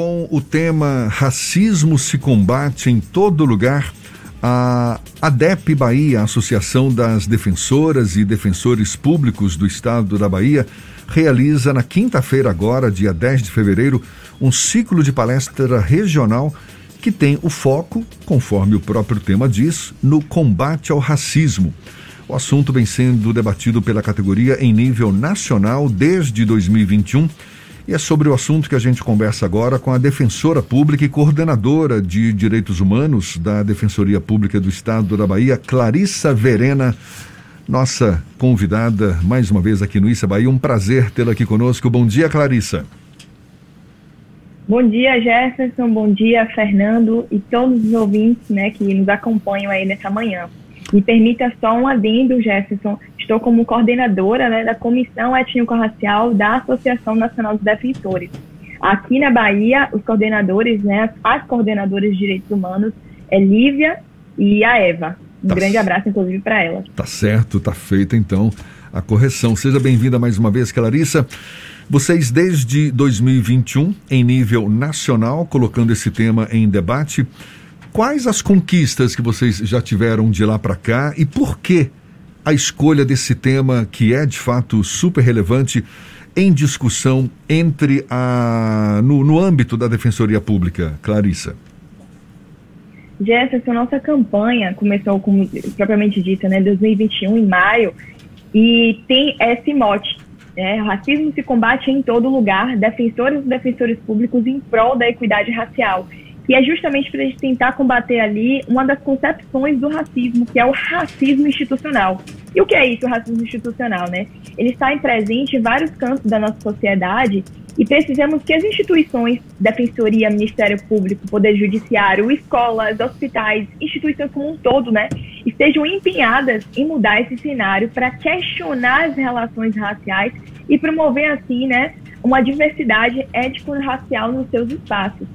com o tema Racismo se combate em todo lugar. A ADEP Bahia, a Associação das Defensoras e Defensores Públicos do Estado da Bahia, realiza na quinta-feira, agora, dia 10 de fevereiro, um ciclo de palestra regional que tem o foco, conforme o próprio tema diz, no combate ao racismo. O assunto vem sendo debatido pela categoria em nível nacional desde 2021 e é sobre o assunto que a gente conversa agora com a defensora pública e coordenadora de direitos humanos da Defensoria Pública do Estado da Bahia, Clarissa Verena, nossa convidada mais uma vez aqui no Issa Bahia. Um prazer tê-la aqui conosco. Bom dia, Clarissa. Bom dia, Jefferson. Bom dia, Fernando e todos os ouvintes né, que nos acompanham aí nessa manhã. Me permita só um adendo, Jefferson. Estou como coordenadora né, da Comissão Étnico-Racial da Associação Nacional dos Defensores. Aqui na Bahia, os coordenadores, né, as coordenadoras de direitos humanos é Lívia e a Eva. Um tá grande abraço, inclusive, para elas. Tá certo, tá feita então a correção. Seja bem-vinda mais uma vez, Clarissa. Vocês, desde 2021, em nível nacional, colocando esse tema em debate, Quais as conquistas que vocês já tiveram de lá para cá e por que a escolha desse tema, que é de fato super relevante, em discussão entre a no, no âmbito da Defensoria Pública, Clarissa? Jefferson, nossa campanha começou, como propriamente dita, né, 2021, em maio, e tem esse mote, né, racismo se combate em todo lugar, defensores e defensores públicos em prol da equidade racial. E é justamente para a gente tentar combater ali uma das concepções do racismo, que é o racismo institucional. E o que é isso, o racismo institucional, né? Ele está presente em vários campos da nossa sociedade e precisamos que as instituições, Defensoria, Ministério Público, Poder Judiciário, escolas, hospitais, instituições como um todo, né, estejam empenhadas em mudar esse cenário para questionar as relações raciais e promover, assim, né, uma diversidade étnico-racial nos seus espaços.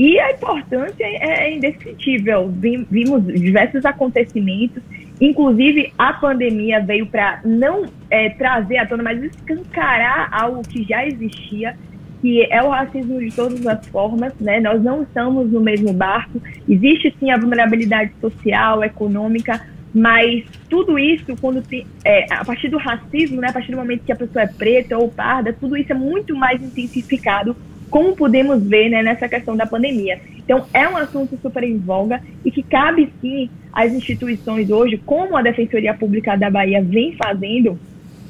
E a importância é, é indescritível. Vimos diversos acontecimentos, inclusive a pandemia veio para não é, trazer à tona, mas escancarar algo que já existia, que é o racismo de todas as formas, né? Nós não estamos no mesmo barco. Existe sim a vulnerabilidade social, econômica, mas tudo isso, quando tem, é, a partir do racismo, né, a partir do momento que a pessoa é preta ou parda, tudo isso é muito mais intensificado como podemos ver né, nessa questão da pandemia. Então, é um assunto super em voga e que cabe sim às instituições hoje, como a Defensoria Pública da Bahia vem fazendo,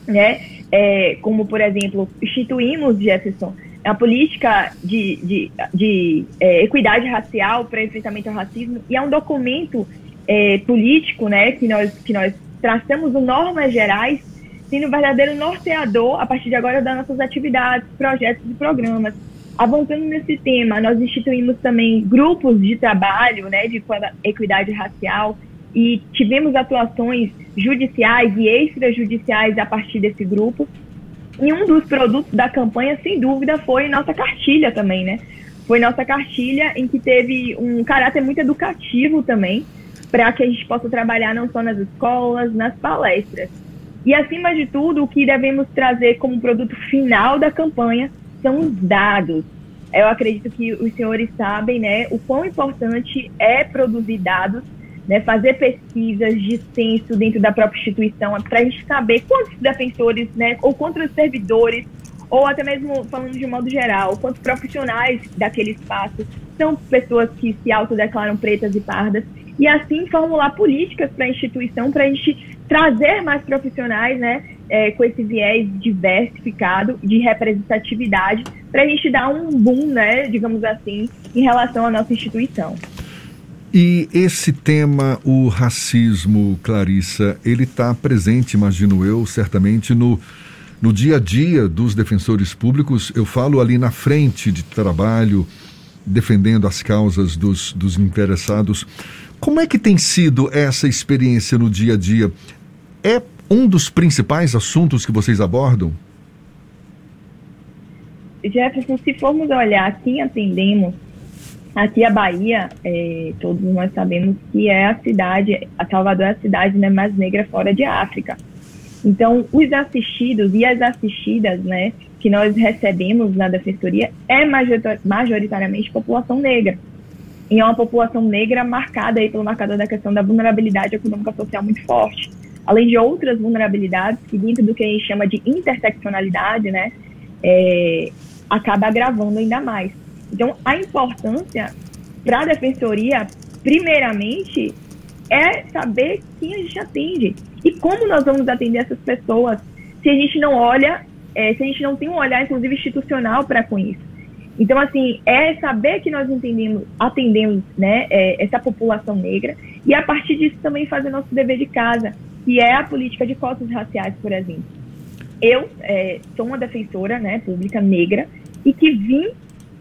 né, é, como, por exemplo, instituímos, Jefferson, a política de, de, de é, equidade racial para enfrentamento ao racismo, e é um documento é, político né, que, nós, que nós traçamos normas gerais, sendo um verdadeiro norteador, a partir de agora, das nossas atividades, projetos e programas. Avançando nesse tema, nós instituímos também grupos de trabalho né, de equidade racial e tivemos atuações judiciais e extrajudiciais a partir desse grupo. E um dos produtos da campanha, sem dúvida, foi nossa cartilha também, né? Foi nossa cartilha em que teve um caráter muito educativo também, para que a gente possa trabalhar não só nas escolas, nas palestras. E, acima de tudo, o que devemos trazer como produto final da campanha são os dados. Eu acredito que os senhores sabem, né, o quão importante é produzir dados, né, fazer pesquisas de censo dentro da própria instituição, para a gente saber quantos defensores, né, ou quantos servidores, ou até mesmo falando de modo geral, quantos profissionais daquele espaço são pessoas que se autodeclaram pretas e pardas, e assim formular políticas para a instituição, para a gente trazer mais profissionais, né, é, com esse viés diversificado de representatividade, para a gente dar um boom, né, digamos assim, em relação à nossa instituição. E esse tema, o racismo, Clarissa, ele está presente, imagino eu, certamente no, no dia a dia dos defensores públicos. Eu falo ali na frente de trabalho, defendendo as causas dos, dos interessados. Como é que tem sido essa experiência no dia a dia? É um dos principais assuntos que vocês abordam? Jefferson, se formos olhar quem atendemos, aqui a Bahia, é, todos nós sabemos que é a cidade, a Salvador é a cidade né, mais negra fora de África. Então, os assistidos e as assistidas, né, que nós recebemos na defensoria é majoritariamente população negra. E é uma população negra marcada aí pelo marcador da questão da vulnerabilidade econômica social muito forte. Além de outras vulnerabilidades que dentro do que a gente chama de interseccionalidade, né, é, acaba agravando ainda mais. Então, a importância para a defensoria, primeiramente, é saber quem a gente atende e como nós vamos atender essas pessoas se a gente não olha, é, se a gente não tem um olhar, inclusive, institucional para com isso. Então, assim, é saber que nós entendemos, atendemos né, é, essa população negra e, a partir disso, também fazer nosso dever de casa, que é a política de cotas raciais, por exemplo. Eu é, sou uma defensora né, pública negra e que vim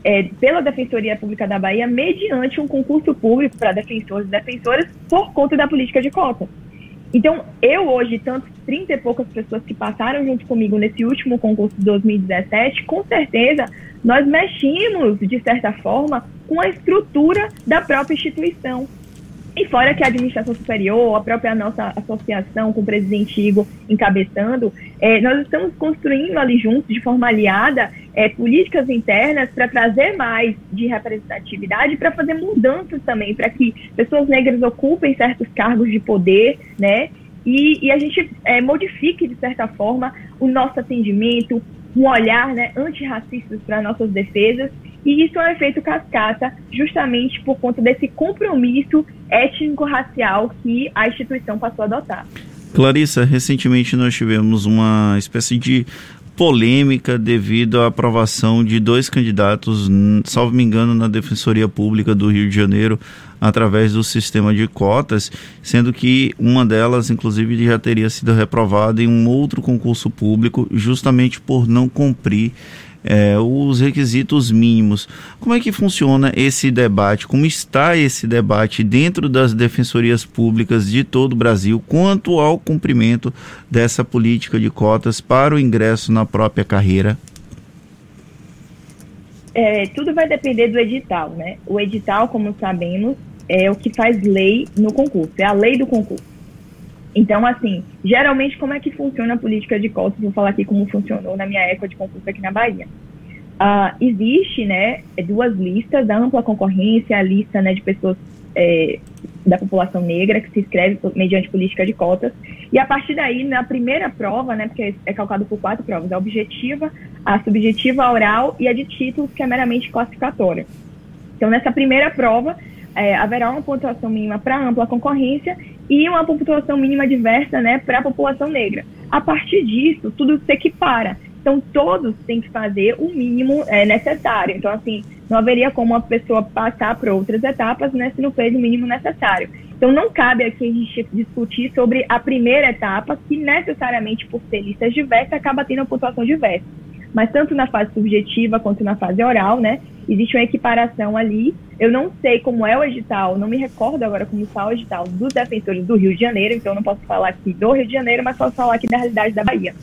é, pela Defensoria Pública da Bahia mediante um concurso público para defensores e defensoras por conta da política de cotas. Então, eu hoje, tanto 30 e poucas pessoas que passaram junto comigo nesse último concurso de 2017, com certeza nós meximos, de certa forma, com a estrutura da própria instituição. E fora que a administração superior, a própria nossa associação com o presidente Igor encabeçando, é, nós estamos construindo ali juntos, de forma aliada, é, políticas internas para trazer mais de representatividade, para fazer mudanças também, para que pessoas negras ocupem certos cargos de poder, né? E, e a gente é, modifique, de certa forma, o nosso atendimento, um olhar né, antirracista para nossas defesas e isso é um efeito cascata justamente por conta desse compromisso étnico-racial que a instituição passou a adotar. Clarissa, recentemente nós tivemos uma espécie de polêmica devido à aprovação de dois candidatos, salvo me engano, na Defensoria Pública do Rio de Janeiro, através do sistema de cotas, sendo que uma delas, inclusive, já teria sido reprovada em um outro concurso público, justamente por não cumprir é, os requisitos mínimos. Como é que funciona esse debate? Como está esse debate dentro das defensorias públicas de todo o Brasil quanto ao cumprimento dessa política de cotas para o ingresso na própria carreira? É, tudo vai depender do edital, né? O edital, como sabemos, é o que faz lei no concurso, é a lei do concurso. Então, assim, geralmente como é que funciona a política de cotas? Vou falar aqui como funcionou na minha época de concurso aqui na Bahia. Uh, existe, né, duas listas, da ampla concorrência, a lista, né, de pessoas é, da população negra que se inscreve mediante política de cotas. E a partir daí, na primeira prova, né, porque é calcado por quatro provas, a objetiva, a subjetiva, a oral e a de títulos, que é meramente classificatória. Então, nessa primeira prova, é, haverá uma pontuação mínima para ampla concorrência e uma pontuação mínima diversa né, para a população negra. A partir disso, tudo se equipara. Então, todos têm que fazer o mínimo é, necessário. Então, assim, não haveria como uma pessoa passar para outras etapas né, se não fez o mínimo necessário. Então, não cabe aqui a gente discutir sobre a primeira etapa, que necessariamente, por ser listas diversas, acaba tendo uma pontuação diversa. Mas tanto na fase subjetiva quanto na fase oral, né, existe uma equiparação ali. Eu não sei como é o edital, não me recordo agora como está o edital dos defensores do Rio de Janeiro, então não posso falar aqui do Rio de Janeiro, mas posso falar aqui da realidade da Bahia.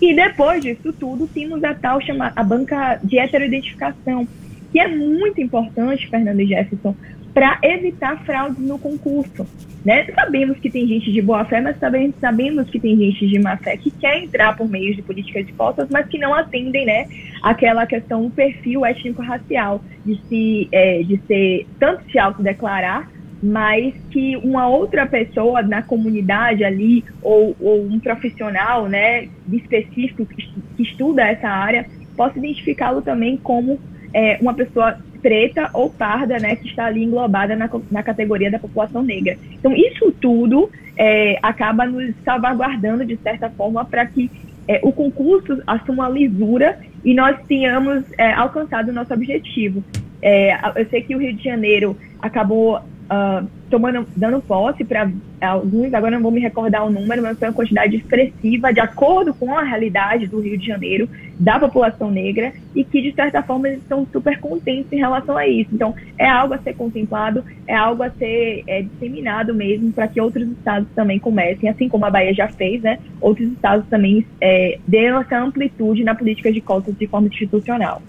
E depois disso tudo, temos a tal chamada a banca de heteroidentificação, que é muito importante, Fernando e Jefferson, para evitar fraudes no concurso. Né? Sabemos que tem gente de boa fé, mas também sabemos que tem gente de má fé que quer entrar por meio de políticas de cotas, mas que não atendem né, aquela questão, o perfil étnico-racial, de, se, é, de ser tanto se autodeclarar, mas que uma outra pessoa na comunidade ali, ou, ou um profissional né, específico que, estuda essa área, possa identificá-lo também como é, uma pessoa preta ou parda, né, que está ali englobada na, na categoria da população negra. Então, isso tudo é, acaba nos salvaguardando, de certa forma, para que é, o concurso assuma a lisura e nós tenhamos é, alcançado o nosso objetivo. É, eu sei que o Rio de Janeiro acabou uh, tomando, dando posse para alguns, agora não vou me recordar o número, mas foi uma quantidade expressiva, de acordo com a realidade do Rio de Janeiro, da população negra, e que, de certa forma, eles estão super contentes em relação a isso. Então, é algo a ser contemplado, é algo a ser é, disseminado mesmo, para que outros estados também comecem, assim como a Bahia já fez, né? Outros estados também é, dêem essa amplitude na política de cotas de forma institucional.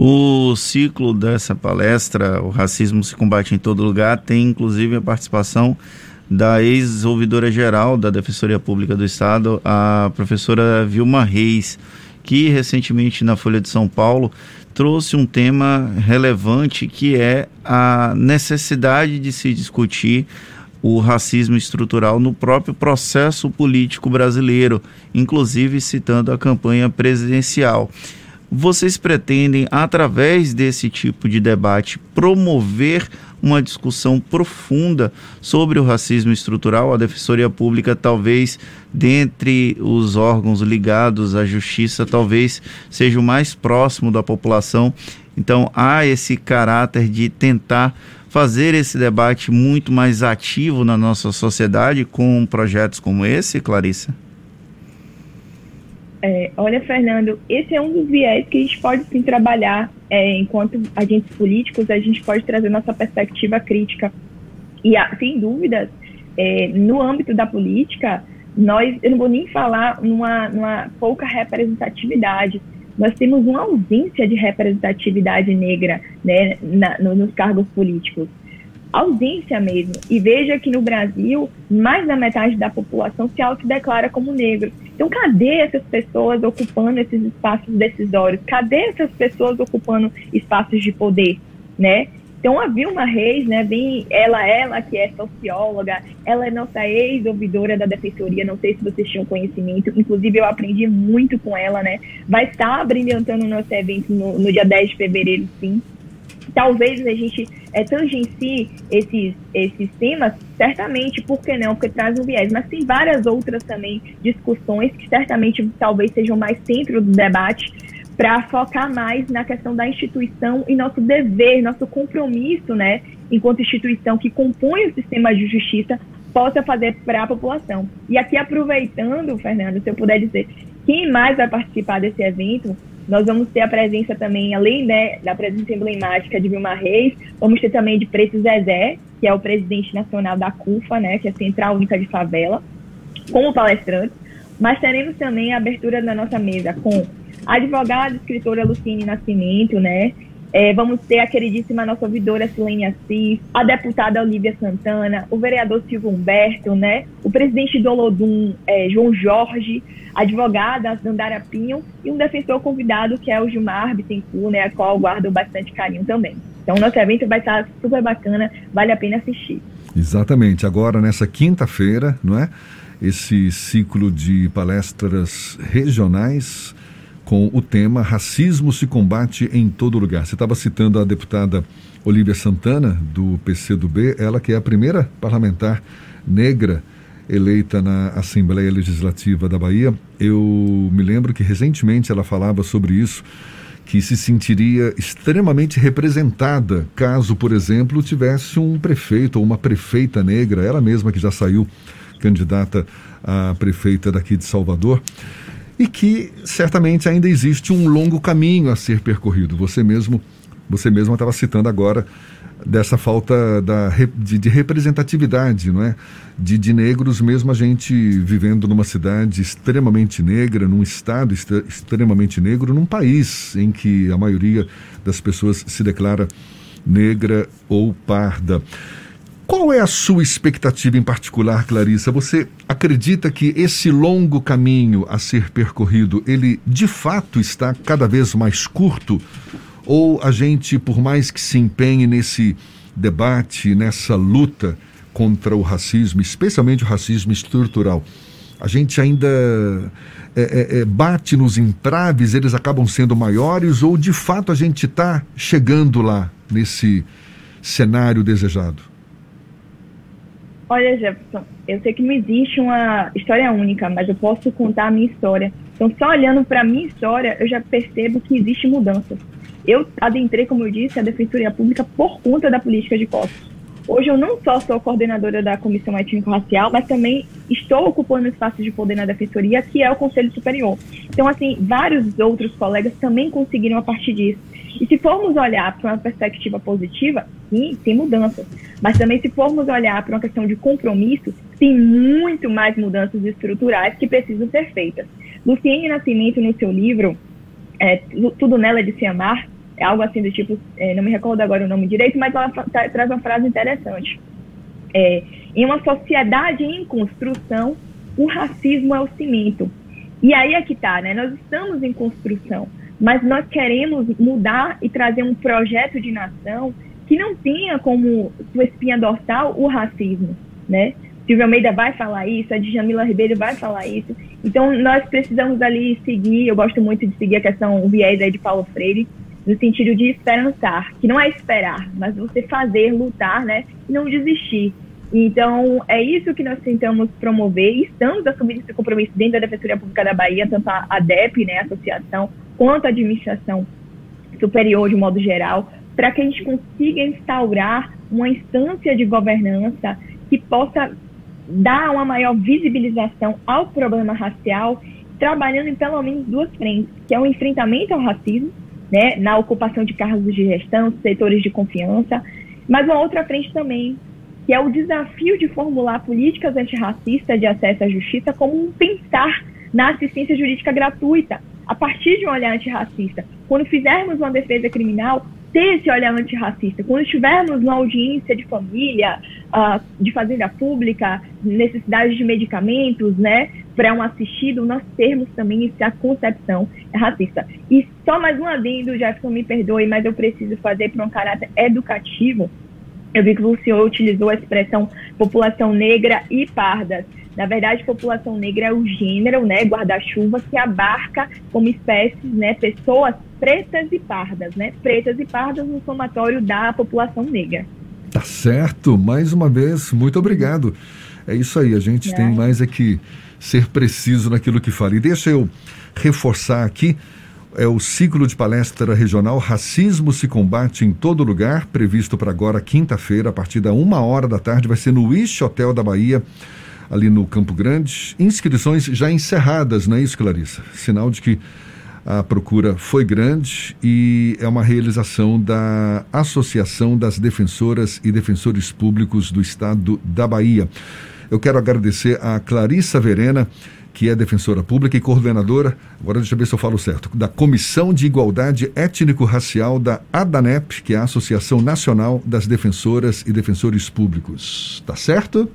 O ciclo dessa palestra, O Racismo se Combate em Todo Lugar, tem inclusive a participação da ex-ouvidora geral da Defensoria Pública do Estado, a professora Vilma Reis, que recentemente na Folha de São Paulo trouxe um tema relevante que é a necessidade de se discutir o racismo estrutural no próprio processo político brasileiro, inclusive citando a campanha presidencial. Vocês pretendem, através desse tipo de debate, promover uma discussão profunda sobre o racismo estrutural? A Defensoria Pública, talvez, dentre os órgãos ligados à justiça, talvez seja o mais próximo da população. Então, há esse caráter de tentar fazer esse debate muito mais ativo na nossa sociedade com projetos como esse, Clarissa? É, olha, Fernando, esse é um dos viés que a gente pode sim trabalhar é, enquanto agentes políticos, a gente pode trazer nossa perspectiva crítica. E, sem dúvidas, é, no âmbito da política, nós, eu não vou nem falar numa, numa pouca representatividade, nós temos uma ausência de representatividade negra né, na, no, nos cargos políticos. Ausência mesmo. E veja que no Brasil, mais da metade da população se autodeclara como negro. Então, cadê essas pessoas ocupando esses espaços decisórios? Cadê essas pessoas ocupando espaços de poder? Né? Então, a Vilma Reis, né, vem, ela, ela que é socióloga, ela é nossa ex-ouvidora da Defensoria, não sei se vocês tinham conhecimento, inclusive eu aprendi muito com ela, né, vai estar brilhantando o nosso evento no, no dia 10 de fevereiro, sim. Talvez a gente é, tangencie esses, esses temas, certamente, por que não? Porque traz um viés, mas tem várias outras também discussões que certamente talvez sejam mais centro do debate, para focar mais na questão da instituição e nosso dever, nosso compromisso, né, enquanto instituição que compõe o sistema de justiça, possa fazer para a população. E aqui, aproveitando, Fernando, se eu puder dizer, quem mais vai participar desse evento, nós vamos ter a presença também, além né, da presença emblemática de Vilma Reis, vamos ter também de Preto Zezé, que é o presidente nacional da CUFA, né, que é a Central Única de Favela, como palestrante, mas teremos também a abertura da nossa mesa com a advogada, escritora Lucine Nascimento, né? É, vamos ter a queridíssima nossa ouvidora Silene Assis, a deputada Olivia Santana, o vereador Silvio Humberto, né? O presidente do Olodum, é, João Jorge, advogada Dandara Pinho e um defensor convidado que é o Gilmar Bittencourt, né? A qual guardo bastante carinho também. Então, nosso evento vai estar super bacana, vale a pena assistir. Exatamente. Agora, nessa quinta-feira, não é? Esse ciclo de palestras regionais com o tema Racismo se combate em todo lugar. Você estava citando a deputada Olivia Santana, do PCdoB, ela que é a primeira parlamentar negra eleita na Assembleia Legislativa da Bahia. Eu me lembro que recentemente ela falava sobre isso, que se sentiria extremamente representada caso, por exemplo, tivesse um prefeito ou uma prefeita negra, ela mesma que já saiu candidata a prefeita daqui de Salvador e que certamente ainda existe um longo caminho a ser percorrido. Você mesmo, você mesmo estava citando agora dessa falta da, de, de, representatividade, não é? De, de negros, mesmo a gente vivendo numa cidade extremamente negra, num estado extremamente negro, num país em que a maioria das pessoas se declara negra ou parda. Qual é a sua expectativa em particular, Clarissa? Você acredita que esse longo caminho a ser percorrido, ele de fato está cada vez mais curto? Ou a gente, por mais que se empenhe nesse debate, nessa luta contra o racismo, especialmente o racismo estrutural, a gente ainda é, é, é bate nos entraves, eles acabam sendo maiores, ou de fato a gente está chegando lá nesse cenário desejado? Olha, Jefferson, eu sei que não existe uma história única, mas eu posso contar a minha história. Então, só olhando para a minha história, eu já percebo que existe mudança. Eu adentrei, como eu disse, a Defensoria Pública por conta da política de cotas. Hoje eu não só sou coordenadora da Comissão Étnico-Racial, mas também estou ocupando espaço de poder na Defensoria, que é o Conselho Superior. Então, assim, vários outros colegas também conseguiram a partir disso. E se formos olhar para uma perspectiva positiva, sim, tem mudanças. Mas também se formos olhar para uma questão de compromisso, tem muito mais mudanças estruturais que precisam ser feitas. Luciene Nascimento, no seu livro, é, Tudo Nela é de Se Amar, é algo assim do tipo, é, não me recordo agora o nome direito, mas ela tra traz uma frase interessante. É, em uma sociedade em construção, o racismo é o cimento. E aí é que tá, né? Nós estamos em construção, mas nós queremos mudar e trazer um projeto de nação que não tenha como sua espinha dorsal o racismo, né? Silvio Almeida vai falar isso, a Djamila Ribeiro vai falar isso. Então, nós precisamos ali seguir, eu gosto muito de seguir a questão, o viés aí de Paulo Freire, no sentido de esperançar, que não é esperar, mas você fazer, lutar, né? E não desistir. Então, é isso que nós tentamos promover e estamos assumindo esse compromisso dentro da Defensoria Pública da Bahia, tanto a ADEP, né, a associação, quanto a administração superior de modo geral, para que a gente consiga instaurar uma instância de governança que possa dar uma maior visibilização ao problema racial, trabalhando em pelo menos duas frentes, que é o enfrentamento ao racismo, né, na ocupação de cargos de gestão, setores de confiança, mas uma outra frente também, que é o desafio de formular políticas antirracistas de acesso à justiça como um pensar na assistência jurídica gratuita, a partir de um olhar antirracista. Quando fizermos uma defesa criminal, ter esse olhar antirracista. Quando estivermos na audiência de família, uh, de fazenda pública, necessidade de medicamentos, né, para um assistido, nós termos também essa concepção racista. E só mais um adendo, Jefferson, me perdoe, mas eu preciso fazer para um caráter educativo eu vi que o senhor utilizou a expressão população negra e pardas. Na verdade, população negra é o gênero, né, guarda-chuva, que abarca como espécies, né, pessoas pretas e pardas, né, pretas e pardas no somatório da população negra. Tá certo. Mais uma vez, muito obrigado. É isso aí, a gente é. tem mais é que ser preciso naquilo que fala. E deixa eu reforçar aqui é o ciclo de palestra regional Racismo se combate em todo lugar, previsto para agora quinta-feira, a partir da uma hora da tarde, vai ser no Wish Hotel da Bahia, ali no Campo Grande. Inscrições já encerradas, não é isso, Clarissa? Sinal de que a procura foi grande e é uma realização da Associação das Defensoras e Defensores Públicos do Estado da Bahia. Eu quero agradecer a Clarissa Verena que é defensora pública e coordenadora, agora deixa eu ver se eu falo certo, da Comissão de Igualdade Étnico-Racial da ADANEP, que é a Associação Nacional das Defensoras e Defensores Públicos. Tá certo?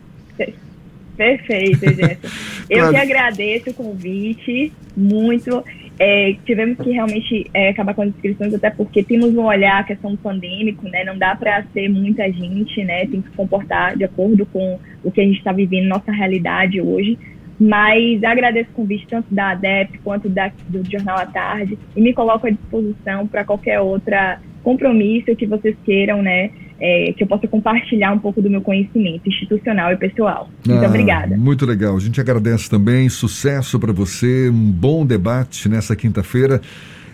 Perfeito, Jéssica. Eu claro. que agradeço o convite, muito. É, tivemos que realmente é, acabar com as inscrições, até porque temos um olhar a questão pandêmico, né? Não dá para ser muita gente, né? Tem que se comportar de acordo com o que a gente está vivendo, nossa realidade hoje. Mas agradeço o convite tanto da ADEP quanto da, do Jornal à Tarde e me coloco à disposição para qualquer outra compromisso que vocês queiram, né? É, que eu possa compartilhar um pouco do meu conhecimento institucional e pessoal. Muito ah, obrigada. Muito legal. A gente agradece também. Sucesso para você. Um bom debate nessa quinta-feira.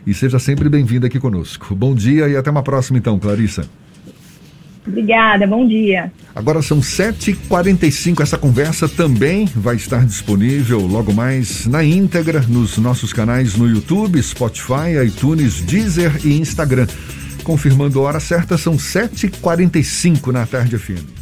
E seja sempre bem-vinda aqui conosco. Bom dia e até uma próxima, então, Clarissa. Obrigada, bom dia. Agora são 7h45. Essa conversa também vai estar disponível logo mais na íntegra nos nossos canais no YouTube, Spotify, iTunes, Deezer e Instagram. Confirmando a hora certa, são 7h45 na tarde FM.